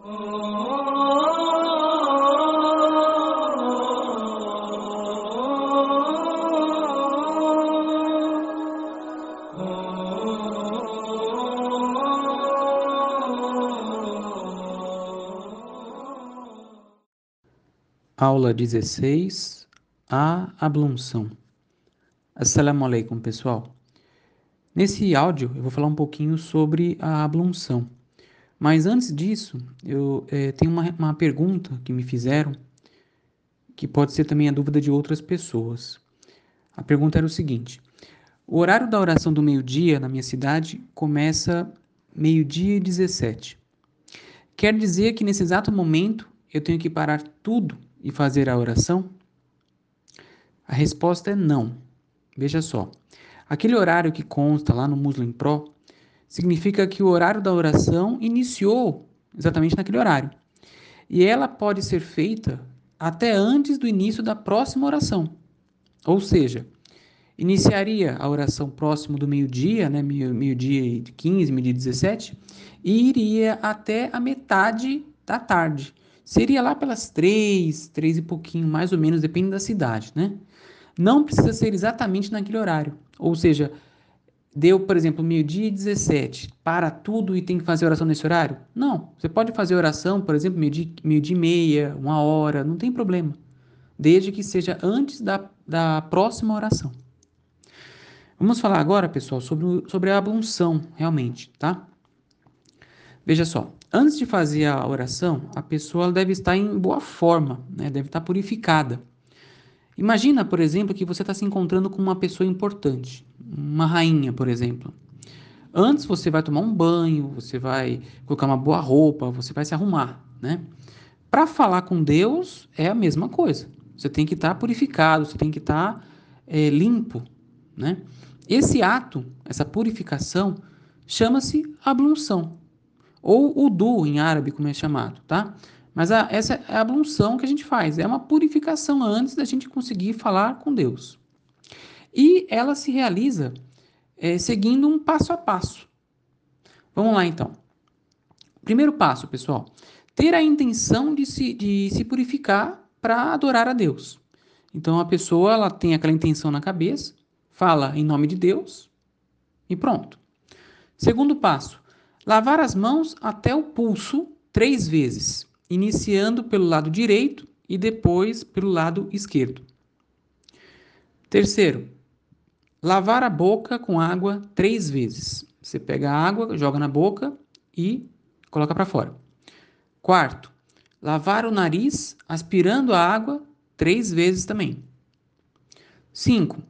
Aula 16 A Ablunção. Assalamu alaikum, pessoal. Nesse áudio eu vou falar um pouquinho sobre a ablunção. Mas antes disso, eu é, tenho uma, uma pergunta que me fizeram, que pode ser também a dúvida de outras pessoas. A pergunta era o seguinte: o horário da oração do meio-dia na minha cidade começa meio-dia e 17. Quer dizer que nesse exato momento eu tenho que parar tudo e fazer a oração? A resposta é não. Veja só. Aquele horário que consta lá no Muslim Pro significa que o horário da oração iniciou exatamente naquele horário. E ela pode ser feita até antes do início da próxima oração. Ou seja, iniciaria a oração próximo do meio-dia, né, meio-dia de 15, meio-dia 17, e iria até a metade da tarde. Seria lá pelas três, três e pouquinho, mais ou menos, depende da cidade, né? Não precisa ser exatamente naquele horário. Ou seja, deu, por exemplo, meio-dia e 17, para tudo e tem que fazer oração nesse horário? Não. Você pode fazer oração, por exemplo, meio-dia meio e meia, uma hora, não tem problema. Desde que seja antes da, da próxima oração. Vamos falar agora, pessoal, sobre, sobre a abunção, realmente, tá? Veja só, antes de fazer a oração, a pessoa deve estar em boa forma, né? deve estar purificada. Imagina, por exemplo, que você está se encontrando com uma pessoa importante, uma rainha, por exemplo. Antes você vai tomar um banho, você vai colocar uma boa roupa, você vai se arrumar, né? Para falar com Deus é a mesma coisa. Você tem que estar purificado, você tem que estar é, limpo, né? Esse ato, essa purificação, chama-se ablução ou udu em árabe, como é chamado, tá? Mas a, essa é a ablução que a gente faz, é uma purificação antes da gente conseguir falar com Deus. E ela se realiza é, seguindo um passo a passo. Vamos lá então. Primeiro passo, pessoal, ter a intenção de se, de se purificar para adorar a Deus. Então a pessoa ela tem aquela intenção na cabeça, fala em nome de Deus e pronto. Segundo passo, Lavar as mãos até o pulso três vezes, iniciando pelo lado direito e depois pelo lado esquerdo. Terceiro, lavar a boca com água três vezes. Você pega a água, joga na boca e coloca para fora. Quarto, lavar o nariz aspirando a água três vezes também. Cinco,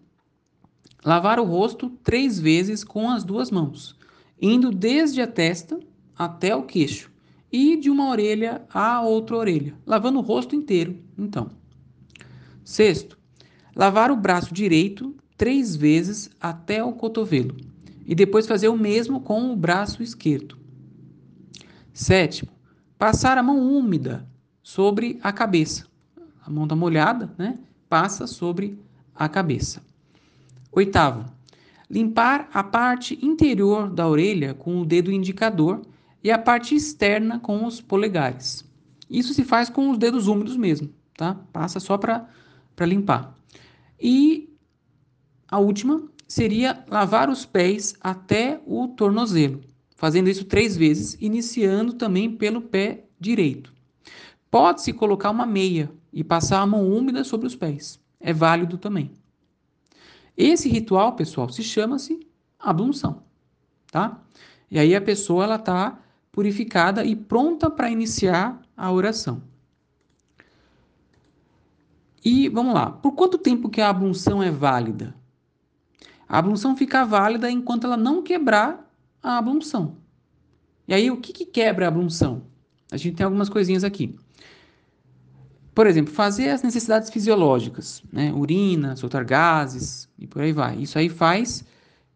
lavar o rosto três vezes com as duas mãos indo desde a testa até o queixo e de uma orelha à outra orelha, lavando o rosto inteiro, então. Sexto, lavar o braço direito três vezes até o cotovelo e depois fazer o mesmo com o braço esquerdo. Sétimo, passar a mão úmida sobre a cabeça. A mão está molhada, né? Passa sobre a cabeça. Oitavo, limpar a parte interior da orelha com o dedo indicador e a parte externa com os polegares. Isso se faz com os dedos úmidos mesmo, tá? Passa só para limpar. E a última seria lavar os pés até o tornozelo, fazendo isso três vezes, iniciando também pelo pé direito. Pode-se colocar uma meia e passar a mão úmida sobre os pés. É válido também. Esse ritual, pessoal, se chama-se ablução, tá? E aí a pessoa ela está purificada e pronta para iniciar a oração. E vamos lá, por quanto tempo que a ablução é válida? A ablução fica válida enquanto ela não quebrar a ablução. E aí o que, que quebra a ablução? A gente tem algumas coisinhas aqui. Por exemplo, fazer as necessidades fisiológicas, né? urina, soltar gases e por aí vai. Isso aí faz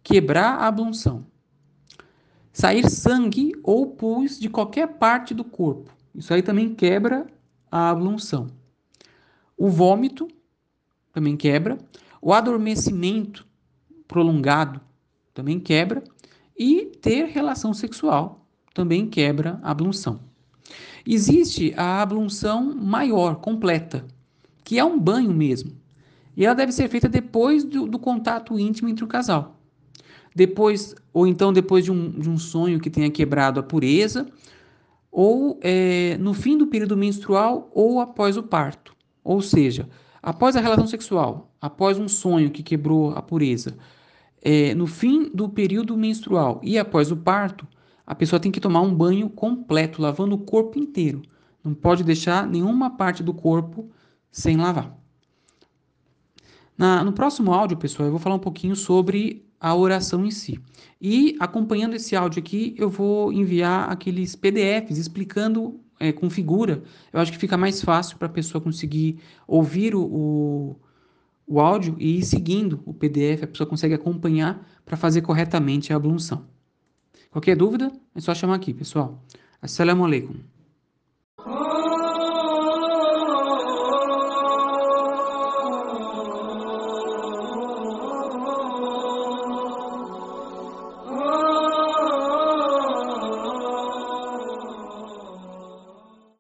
quebrar a ablução. Sair sangue ou pus de qualquer parte do corpo. Isso aí também quebra a ablução. O vômito também quebra. O adormecimento prolongado também quebra. E ter relação sexual também quebra a ablução. Existe a ablução maior, completa, que é um banho mesmo. E ela deve ser feita depois do, do contato íntimo entre o casal. Depois, ou então depois de um, de um sonho que tenha quebrado a pureza, ou é, no fim do período menstrual ou após o parto. Ou seja, após a relação sexual, após um sonho que quebrou a pureza, é, no fim do período menstrual e após o parto, a pessoa tem que tomar um banho completo, lavando o corpo inteiro. Não pode deixar nenhuma parte do corpo sem lavar. Na, no próximo áudio, pessoal, eu vou falar um pouquinho sobre a oração em si. E acompanhando esse áudio aqui, eu vou enviar aqueles PDFs explicando é, com figura. Eu acho que fica mais fácil para a pessoa conseguir ouvir o, o, o áudio e ir seguindo o PDF, a pessoa consegue acompanhar para fazer corretamente a ablução. Qualquer dúvida, é só chamar aqui, pessoal. Assalamu alaikum.